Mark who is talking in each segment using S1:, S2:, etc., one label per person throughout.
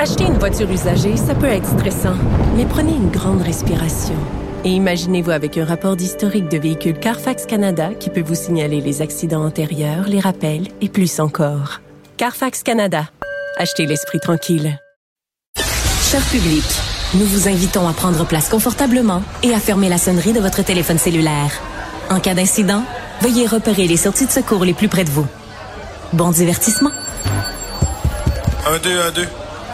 S1: Acheter une voiture usagée, ça peut être stressant, mais prenez une grande respiration. Et imaginez-vous avec un rapport d'historique de véhicule Carfax Canada qui peut vous signaler les accidents antérieurs, les rappels et plus encore. Carfax Canada. Achetez l'esprit tranquille. Cher public, nous vous invitons à prendre place confortablement et à fermer la sonnerie de votre téléphone cellulaire. En cas d'incident, veuillez repérer les sorties de secours les plus près de vous. Bon divertissement.
S2: Un, deux, un, deux.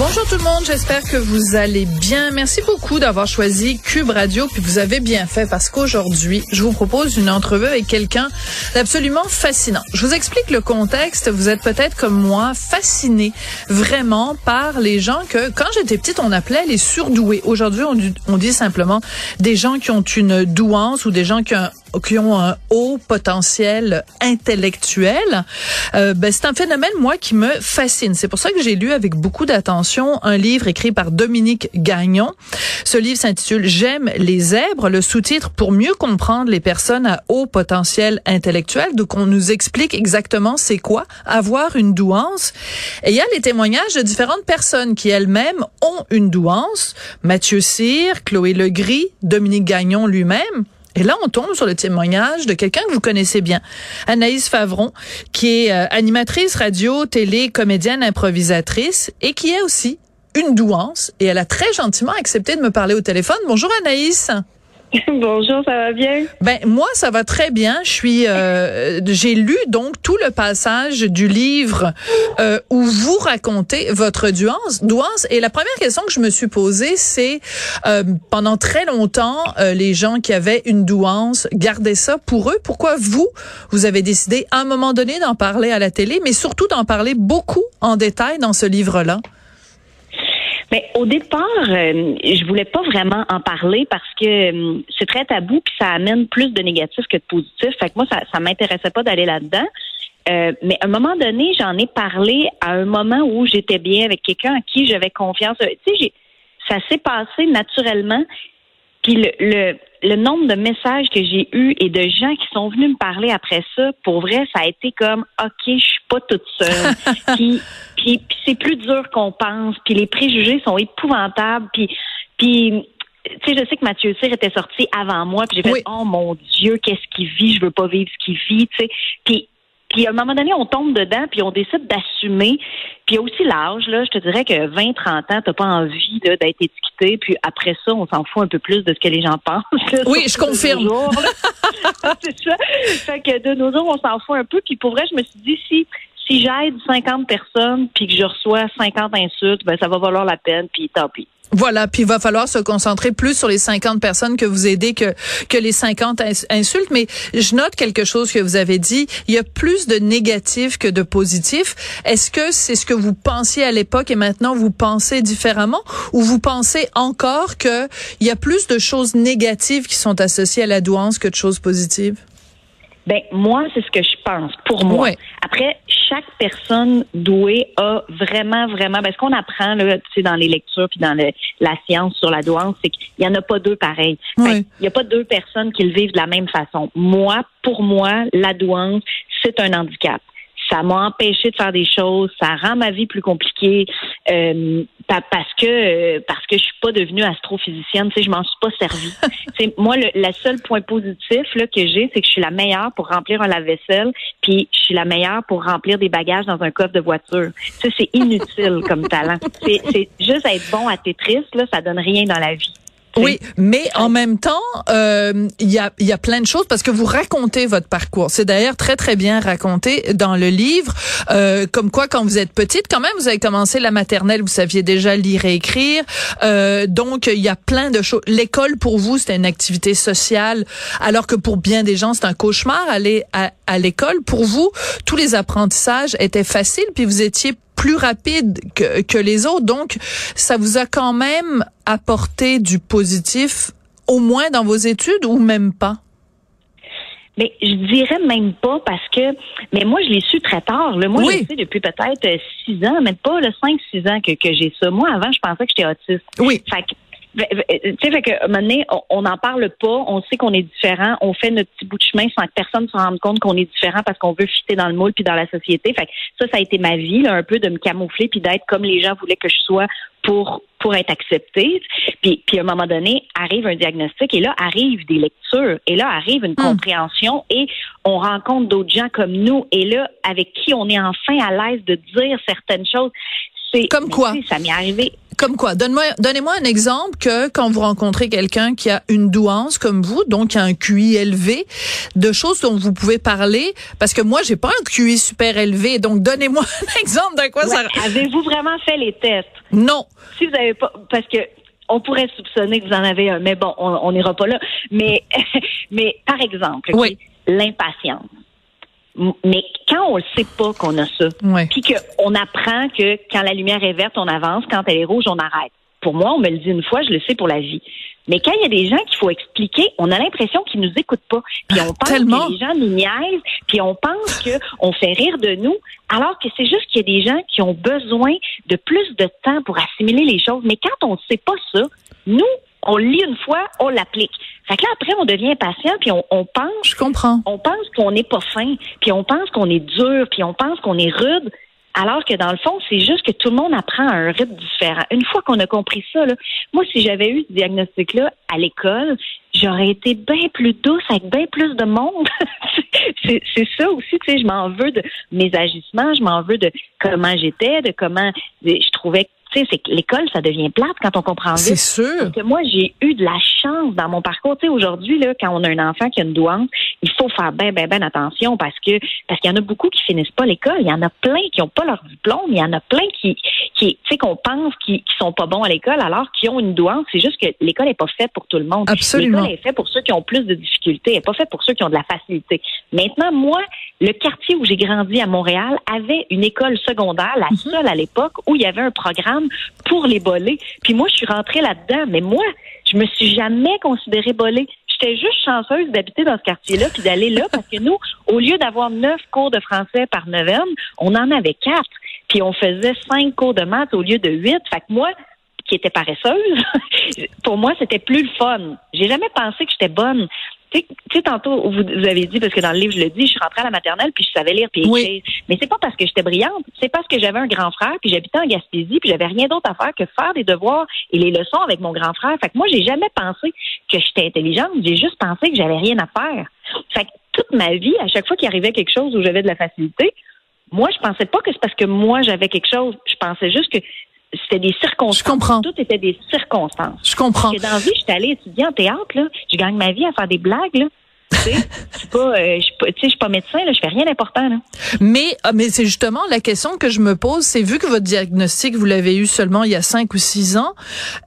S3: Bonjour tout le monde, j'espère que vous allez bien. Merci beaucoup d'avoir choisi Cube Radio, puis vous avez bien fait parce qu'aujourd'hui, je vous propose une entrevue avec quelqu'un d'absolument fascinant. Je vous explique le contexte. Vous êtes peut-être comme moi fasciné vraiment par les gens que, quand j'étais petite, on appelait les surdoués. Aujourd'hui, on, dit- simplement des gens qui ont une douance ou des gens qui ont qui ont un haut potentiel intellectuel, euh, ben, c'est un phénomène, moi, qui me fascine. C'est pour ça que j'ai lu avec beaucoup d'attention un livre écrit par Dominique Gagnon. Ce livre s'intitule J'aime les zèbres, le sous-titre pour mieux comprendre les personnes à haut potentiel intellectuel. Donc, on nous explique exactement c'est quoi avoir une douance. Et il y a les témoignages de différentes personnes qui elles-mêmes ont une douance. Mathieu Cyr, Chloé Legris, Dominique Gagnon lui-même. Et là, on tombe sur le témoignage de quelqu'un que vous connaissez bien, Anaïs Favron, qui est euh, animatrice radio, télé, comédienne, improvisatrice et qui est aussi une douance. Et elle a très gentiment accepté de me parler au téléphone. Bonjour Anaïs.
S4: Bonjour, ça va bien?
S3: Ben moi ça va très bien. Je suis, euh, j'ai lu donc tout le passage du livre euh, où vous racontez votre douance. Et la première question que je me suis posée, c'est euh, pendant très longtemps, euh, les gens qui avaient une douance gardaient ça pour eux. Pourquoi vous, vous avez décidé à un moment donné d'en parler à la télé, mais surtout d'en parler beaucoup en détail dans ce livre-là?
S4: Mais au départ, euh, je voulais pas vraiment en parler parce que euh, c'est très tabou puis ça amène plus de négatifs que de positifs. Fait que moi, ça, ça m'intéressait pas d'aller là-dedans. Euh, mais à un moment donné, j'en ai parlé à un moment où j'étais bien avec quelqu'un à qui j'avais confiance. Tu sais, ça s'est passé naturellement. Puis le, le, le nombre de messages que j'ai eus et de gens qui sont venus me parler après ça, pour vrai, ça a été comme OK, je suis pas toute seule. puis, puis, puis c'est plus dur qu'on pense. Puis les préjugés sont épouvantables. Puis, puis tu sais, je sais que Mathieu Cyr était sorti avant moi. Puis j'ai fait
S3: Oui.
S4: Oh mon Dieu, qu'est-ce qu'il vit? Je veux pas vivre ce qu'il vit. Tu sais. Puis puis à un moment donné, on tombe dedans, puis on décide d'assumer. Puis il y a aussi l'âge, là. Je te dirais que 20, 30 ans, t'as pas envie d'être étiqueté. Puis après ça, on s'en fout un peu plus de ce que les gens pensent. là,
S3: Oui, je confirme.
S4: C'est ça. Fait que de nos jours, on s'en fout un peu. Puis pour vrai, je me suis dit, si si j'aide 50 personnes puis que je reçois 50 insultes, ben ça va valoir la peine, puis tant pis.
S3: Voilà, puis il va falloir se concentrer plus sur les 50 personnes que vous aidez que que les 50 ins- insultes. Mais je note quelque chose que vous avez dit. Il y a plus de négatifs que de positifs. Est-ce que c'est ce que vous pensiez à l'époque et maintenant vous pensez différemment, ou vous pensez encore que il y a plus de choses négatives qui sont associées à la douance que de choses positives?
S4: Ben moi, c'est ce que je pense pour moi.
S3: Ouais.
S4: Après, chaque personne douée a vraiment, vraiment. Ben, ce qu'on apprend là, tu sais, dans les lectures puis dans le- la science sur la douance, c'est qu'il y en a pas deux pareils. Il n'y a pas deux personnes qui le vivent de la même façon. Moi, pour moi, la douance, c'est un handicap. Ça m'a empêché de faire des choses, ça rend ma vie plus compliquée euh, pa- parce que euh, parce que je suis pas devenue astrophysicienne, tu sais, je m'en suis pas servie. c'est moi le, le seul point positif là que j'ai, c'est que je suis la meilleure pour remplir un lave-vaisselle, puis je suis la meilleure pour remplir des bagages dans un coffre de voiture. Ça c'est inutile comme talent. C'est c'est juste être bon à Tetris là, ça donne rien dans la vie.
S3: Oui, mais en même temps, euh, il y, a, y a plein de choses parce que vous racontez votre parcours. C'est d'ailleurs très très bien raconté dans le livre, euh, comme quoi quand vous êtes petite, quand même, vous avez commencé la maternelle, vous saviez déjà lire et écrire. Euh, donc il y a plein de choses. L'école pour vous, c'était une activité sociale, alors que pour bien des gens, c'est un cauchemar aller à, à l'école. Pour vous, tous les apprentissages étaient faciles, puis vous étiez plus rapide que, que les autres. Donc, ça vous a quand même apporté du positif, au moins dans vos études ou même pas?
S4: Mais je dirais même pas parce que, mais moi, je l'ai su très tard. Là. Moi, je le sais depuis peut-être six ans, même pas le cinq, six ans que, que j'ai ça. Moi, avant, je pensais que j'étais autiste.
S3: Oui.
S4: Fait que tu sais, fait que, un moment donné, on n'en parle pas, on sait qu'on est différent, on fait notre petit bout de chemin sans que personne se rende compte qu'on est différent parce qu'on veut fitter dans le moule puis dans la société. Fait que ça, ça a été ma vie, là, un peu de me camoufler puis d'être comme les gens voulaient que je sois pour pour être acceptée. Puis, puis à un moment donné, arrive un diagnostic et là arrivent des lectures et là arrive une hmm. compréhension et on rencontre d'autres gens comme nous et là avec qui on est enfin à l'aise de dire certaines choses.
S3: C'est comme quoi?
S4: Ça m'est arrivé
S3: comme quoi? Donne-moi, donnez-moi un exemple que quand vous rencontrez quelqu'un qui a une douance comme vous, donc qui a un QI élevé, de choses dont vous pouvez parler, parce que moi, j'ai pas un QI super élevé, donc donnez-moi un exemple de quoi ça...
S4: Avez-vous vraiment fait les tests?
S3: Non.
S4: Si vous avez pas, parce que on pourrait soupçonner que vous en avez un, mais bon, on n'ira pas là. Mais, mais par exemple, oui. l'impatience. Mais quand on ne sait pas qu'on a ça, puis qu'on apprend que quand la lumière est verte, on avance, quand elle est rouge, on arrête. Pour moi, on me le dit une fois, je le sais pour la vie. Mais quand il y a des gens qu'il faut expliquer, on a l'impression qu'ils nous écoutent pas. Puis on pense que les gens nous niaisent, puis on pense qu'on fait rire de nous, alors que c'est juste qu'il y a des gens qui ont besoin de plus de temps pour assimiler les choses. Mais quand on ne sait pas ça, nous, on lit une fois, on l'applique. Fait que là, après, on devient patient, puis on, on pense.
S3: Je comprends.
S4: On pense qu'on n'est pas fin, puis on pense qu'on est dur, puis on pense qu'on est rude. Alors que dans le fond, c'est juste que tout le monde apprend à un rythme différent. Une fois qu'on a compris ça, là, moi, si j'avais eu ce diagnostic-là à l'école, j'aurais été bien plus douce avec bien plus de monde. c'est ça aussi, tu sais, je m'en veux de mes agissements, je m'en veux de comment j'étais, de comment je trouvais tu sais, c'est que l'école, ça devient plate quand on comprend
S3: vite. C'est sûr.
S4: Parce que moi, j'ai eu de la chance dans mon parcours. Tu sais, aujourd'hui, là, quand on a un enfant qui a une douance, il faut faire bien, bien, bien attention parce que parce qu'il y en a beaucoup qui finissent pas l'école. Il y en a plein qui ont pas leur diplôme. Il y en a plein qui, qui tu sais, qu'on pense qui, qui sont pas bons à l'école alors qu'ils ont une douance. C'est juste que l'école est pas faite pour tout le monde.
S3: Absolument.
S4: L'école est faite pour ceux qui ont plus de difficultés. Elle est pas faite pour ceux qui ont de la facilité. Maintenant, moi, le quartier où j'ai grandi à Montréal avait une école secondaire, la mhm. seule à l'époque où il y avait un programme pour les bolés. Puis moi, je suis rentrée là-dedans. Mais moi, je me suis jamais considérée bolée. J'étais juste chanceuse d'habiter dans ce quartier-là puis d'aller là parce que nous, au lieu d'avoir neuf cours de français par neuvaine, on en avait quatre. Puis on faisait cinq cours de maths au lieu de huit. Fait que moi, qui étais paresseuse, pour moi, c'était plus le fun. J'ai jamais pensé que j'étais bonne. Tu sais, tantôt, vous, avez dit, parce que dans le livre, je le dis, je suis rentrée à la maternelle, puis je savais lire puis écrire. Mais c'est pas parce que j'étais brillante, c'est parce que j'avais un grand frère, puis j'habitais en Gaspésie, puis j'avais rien d'autre à faire que faire des devoirs et les leçons avec mon grand frère. Fait que moi, j'ai jamais pensé que j'étais intelligente, j'ai juste pensé que j'avais rien à faire. Fait que toute ma vie, à chaque fois qu'il arrivait quelque chose où j'avais de la facilité, moi, je pensais pas que c'est parce que moi, j'avais quelque chose. Je pensais juste que c'était des circonstances.
S3: Je comprends.
S4: Tout était des circonstances.
S3: Je comprends.
S4: Parce que dans la vie, j'étais allée étudier en théâtre, là. Je gagne ma vie à faire des blagues, là. tu sais, je suis pas, euh, je suis pas médecin, là, je fais rien d'important, là.
S3: Mais, ah, mais c'est justement la question que je me pose, c'est vu que votre diagnostic, vous l'avez eu seulement il y a cinq ou six ans,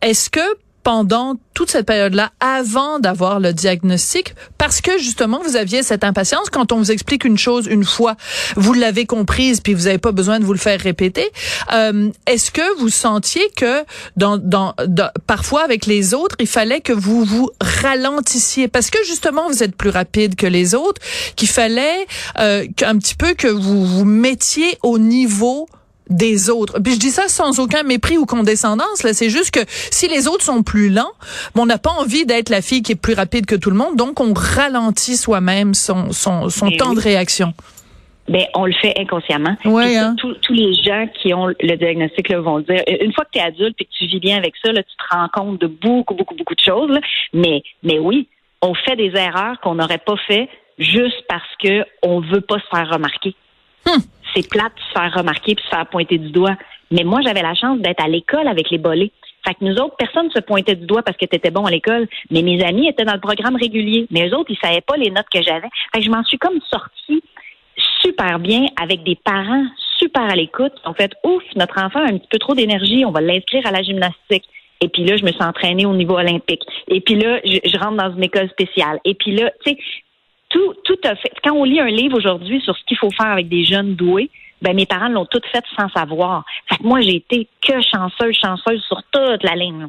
S3: est-ce que pendant toute cette période-là, avant d'avoir le diagnostic, parce que justement, vous aviez cette impatience. Quand on vous explique une chose une fois, vous l'avez comprise, puis vous n'avez pas besoin de vous le faire répéter. Euh, Est-ce que vous sentiez que dans, dans, parfois avec les autres, il fallait que vous vous ralentissiez, parce que justement, vous êtes plus rapide que les autres, qu'il fallait euh, un petit peu que vous vous mettiez au niveau des autres. Puis je dis ça sans aucun mépris ou condescendance. Là, c'est juste que si les autres sont plus lents, on n'a pas envie d'être la fille qui est plus rapide que tout le monde, donc on ralentit soi-même son son, son temps de réaction.
S4: Ben, on le fait inconsciemment.
S3: Ouais, hein?
S4: tous les gens qui ont le diagnostic là, vont dire, une fois que tu es adulte et que tu vis bien avec ça, là, tu te rends compte de beaucoup, beaucoup, beaucoup de choses. Mais, mais oui, on fait des erreurs qu'on n'aurait pas fait juste parce que on veut pas se faire remarquer. C'est plate de se faire remarquer puis se faire pointer du doigt. Mais moi, j'avais la chance d'être à l'école avec les bolés. Fait que nous autres, personne ne se pointait du doigt parce que tu étais bon à l'école, mais mes amis étaient dans le programme régulier. Mais eux autres, ils savaient pas les notes que j'avais. Fait que je m'en suis comme sortie super bien avec des parents super à l'écoute. En fait, ouf, notre enfant a un petit peu trop d'énergie, on va l'inscrire à la gymnastique. Et puis là, je me suis entraînée au niveau olympique. Et puis là, je, je rentre dans une école spéciale. Et puis là, tu sais, tout, tout a fait. Quand on lit un livre aujourd'hui sur ce qu'il faut faire avec des jeunes doués, ben mes parents l'ont tout fait sans savoir. Fait que moi, j'ai été que chanceuse, chanceuse sur toute la ligne.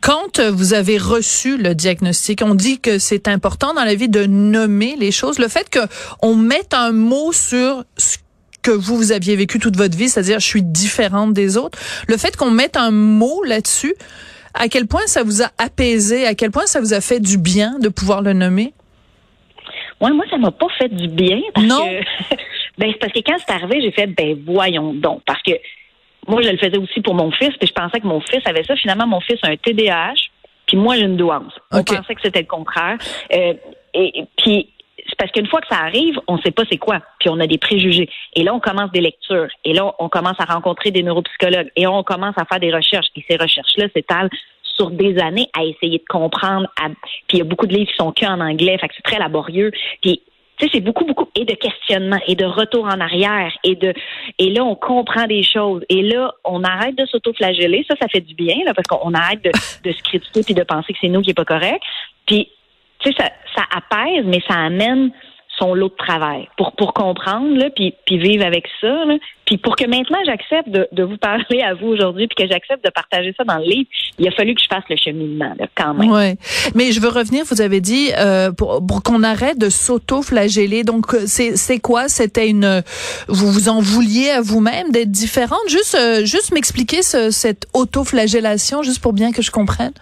S3: Quand vous avez reçu le diagnostic, on dit que c'est important dans la vie de nommer les choses. Le fait qu'on mette un mot sur ce que vous, vous aviez vécu toute votre vie, c'est-à-dire je suis différente des autres, le fait qu'on mette un mot là-dessus, à quel point ça vous a apaisé, à quel point ça vous a fait du bien de pouvoir le nommer?
S4: Ouais, moi, ça m'a pas fait du bien parce non. que ben c'est parce que quand c'est arrivé, j'ai fait ben voyons donc parce que moi je le faisais aussi pour mon fils, puis je pensais que mon fils avait ça. Finalement, mon fils a un TDAH, puis moi j'ai une douance. On pensait que c'était le contraire. Euh, et, puis c'est parce qu'une fois que ça arrive, on sait pas c'est quoi, puis on a des préjugés. Et là, on commence des lectures, et là, on commence à rencontrer des neuropsychologues, et on commence à faire des recherches. Et ces recherches-là s'étalent sur des années à essayer de comprendre. Puis il y a beaucoup de livres qui sont que en anglais, fait que c'est très laborieux. Puis tu sais, c'est beaucoup, beaucoup, et de questionnement, et de retour en arrière, et de, et là, on comprend des choses, et là, on arrête de s'auto-flageller, ça, ça fait du bien, là, parce qu'on arrête de, de se critiquer puis de penser que c'est nous qui est pas correct. Puis, tu sais, ça, ça apaise, mais ça amène son lot de travail. Pour pour comprendre là, puis puis vivre avec ça là. puis pour que maintenant j'accepte de, de vous parler à vous aujourd'hui puis que j'accepte de partager ça dans le livre il a fallu que je fasse le cheminement là, quand même.
S3: Ouais. Mais je veux revenir vous avez dit euh, pour, pour qu'on arrête de s'auto-flageller. Donc euh, c'est c'est quoi? C'était une vous vous en vouliez à vous-même d'être différente? Juste euh, juste m'expliquer ce, cette auto-flagellation juste pour bien que je comprenne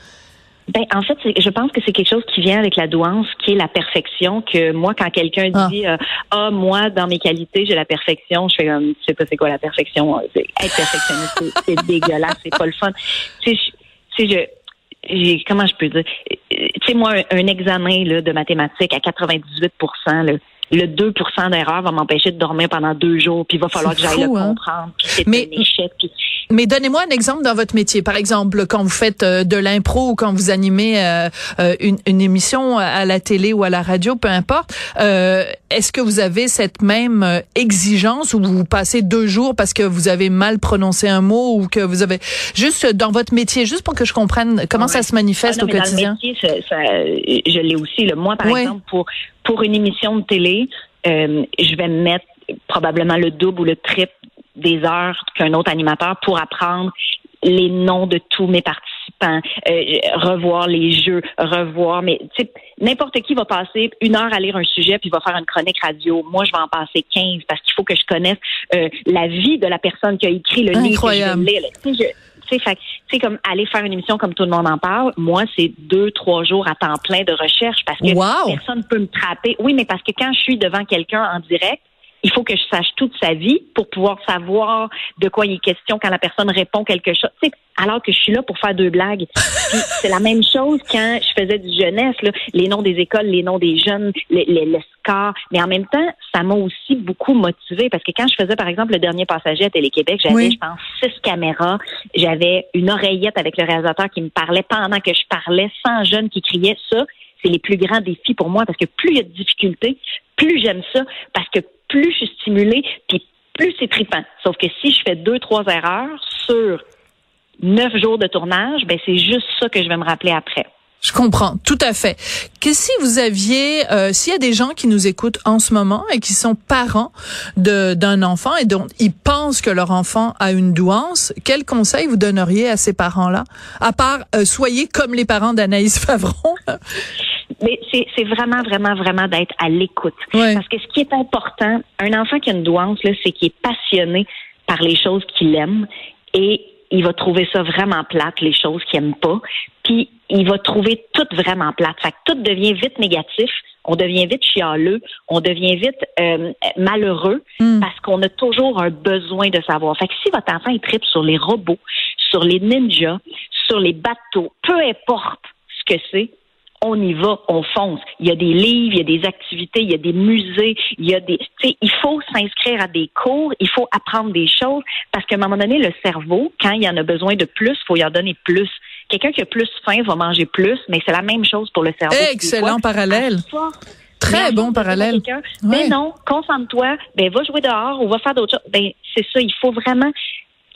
S4: ben, en fait, je pense que c'est quelque chose qui vient avec la douance, qui est la perfection. Que moi, quand quelqu'un ah. dit euh, ah moi dans mes qualités j'ai la perfection, je fais comme je sais pas c'est quoi la perfection. Être perfectionniste, c'est dégueulasse, c'est pas le fun. Tu sais, je, je comment je peux dire, tu sais moi un, examen là, de mathématiques à 98% là, le 2% d'erreur va m'empêcher de dormir pendant deux jours, puis il va falloir que j'aille le hein? comprendre, puis c'est mais, un échec.
S3: Mais donnez-moi un exemple dans votre métier. Par exemple, quand vous faites euh, de l'impro ou quand vous animez euh, euh, une, une, émission à la télé ou à la radio, peu importe, est-ce que vous avez cette même exigence ou vous passez deux jours parce que vous avez mal prononcé un mot ou que vous avez... Juste dans votre métier, juste pour que je comprenne comment ça se manifeste
S4: ah
S3: au quotidien.
S4: Dans le métier, ça, ça, je l'ai aussi. Là. Moi, par exemple, pour pour une émission de télé, euh, je vais mettre probablement le double ou le triple des heures qu'un autre animateur pour apprendre les noms de tous mes participants, euh, revoir les jeux, revoir, mais n'importe qui va passer une heure à lire un sujet puis va faire une chronique radio. Moi, je vais en passer 15 parce qu'il faut que je connaisse euh, la vie de la personne qui a écrit le livre que je vais c'est comme aller faire une émission comme tout le monde en parle. Moi, c'est deux, trois jours à temps plein de recherche parce que personne ne peut me trapper. Oui, mais parce que quand je suis devant quelqu'un en direct, il faut que je sache toute sa vie pour pouvoir savoir de quoi il est question quand la personne répond quelque chose. alors que je suis là pour faire deux blagues. c'est la même chose quand je faisais du jeunesse, là, les noms des écoles, les noms des jeunes, le, le, score. Mais en même temps, ça m'a aussi beaucoup motivée parce que quand je faisais, par exemple, le dernier passager à Télé-Québec, j'avais, je pense, six caméras. J'avais une oreillette avec le réalisateur qui me parlait pendant que je parlais, sans jeunes qui criaient ça c'est les plus grands défis pour moi parce que plus il y a de difficultés, plus j'aime ça parce que plus je suis stimulée, puis plus c'est trippant. Sauf que si je fais deux, trois erreurs sur neuf jours de tournage, ben c'est juste ça que je vais me rappeler après.
S3: Je comprends, tout à fait. Que si vous aviez, euh, s'il y a des gens qui nous écoutent en ce moment et qui sont parents d'un enfant et dont ils pensent que leur enfant a une douance, quel conseil vous donneriez à ces parents-là? À part, euh, soyez comme les parents d'Anaïs Favron.
S4: Mais c'est vraiment, vraiment, vraiment d'être à l'écoute. Parce que ce qui est important, un enfant qui a une douance, c'est qu'il est passionné par les choses qu'il aime et il va trouver ça vraiment plate, les choses qu'il aime pas. Puis il va trouver tout vraiment plate. Fait que tout devient vite négatif. On devient vite chialeux, on devient vite euh, malheureux hmm. parce qu'on a toujours un besoin de savoir. Fait que si votre enfant il tripe sur les robots, sur les ninjas, sur les bateaux, peu importe ce que c'est, on y va, on fonce. Il y a des livres, il y a des activités, il y a des musées, il y a des, tu sais, il faut s'inscrire à des cours, il faut apprendre des choses parce qu'à un moment donné, le cerveau, quand il y en a besoin de plus, il faut y en donner plus. Quelqu'un qui a plus faim va manger plus, mais c'est la même chose pour le cerveau.
S3: Excellent parallèle. Très bon parallèle.
S4: Mais non, concentre-toi, ben va jouer dehors ou va faire d'autres choses. Ben c'est ça, il faut vraiment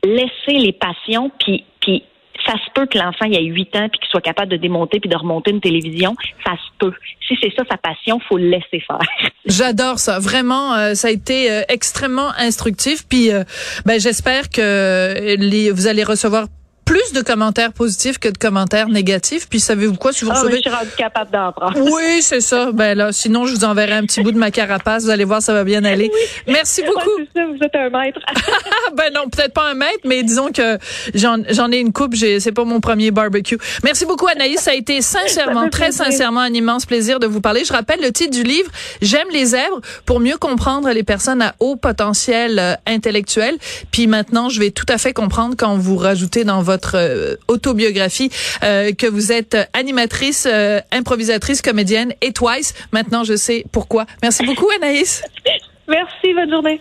S4: laisser les passions puis puis ça se peut que l'enfant ait 8 ans puis qu'il soit capable de démonter puis de remonter une télévision. Ça se peut. Si c'est ça sa passion, faut le laisser faire.
S3: J'adore ça. Vraiment, euh, ça a été euh, extrêmement instructif. Puis, euh, ben, j'espère que les, vous allez recevoir plus de commentaires positifs que de commentaires négatifs. Puis savez-vous quoi, si vous
S4: ah, recevez... je suis rendu capable d'en prendre.
S3: Oui, c'est ça. Ben là, sinon je vous enverrai un petit bout de ma carapace. Vous allez voir, ça va bien aller. Merci beaucoup.
S4: ça, vous êtes un maître.
S3: ben non, peut-être pas un maître, mais disons que j'en ai une coupe. C'est pas mon premier barbecue. Merci beaucoup, Anaïs. Ça a été sincèrement, très sincèrement, un immense plaisir de vous parler. Je rappelle le titre du livre J'aime les zèbres pour mieux comprendre les personnes à haut potentiel euh, intellectuel. Puis maintenant, je vais tout à fait comprendre quand vous rajoutez dans votre euh, autobiographie euh, que vous êtes animatrice, euh, improvisatrice, comédienne et twice. Maintenant, je sais pourquoi. Merci beaucoup, Anaïs.
S4: Merci, bonne journée.